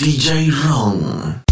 DJ Wrong.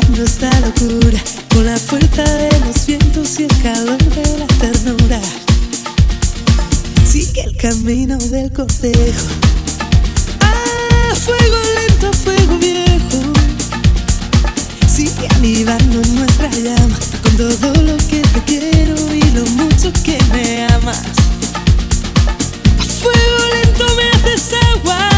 cuando esta locura, con la fuerza de los vientos y el calor de la ternura, sigue el camino del cortejo. Ah, fuego lento, fuego viejo, sigue avivando nuestra llama con todo lo que te quiero y lo mucho que me amas. A fuego lento me haces agua.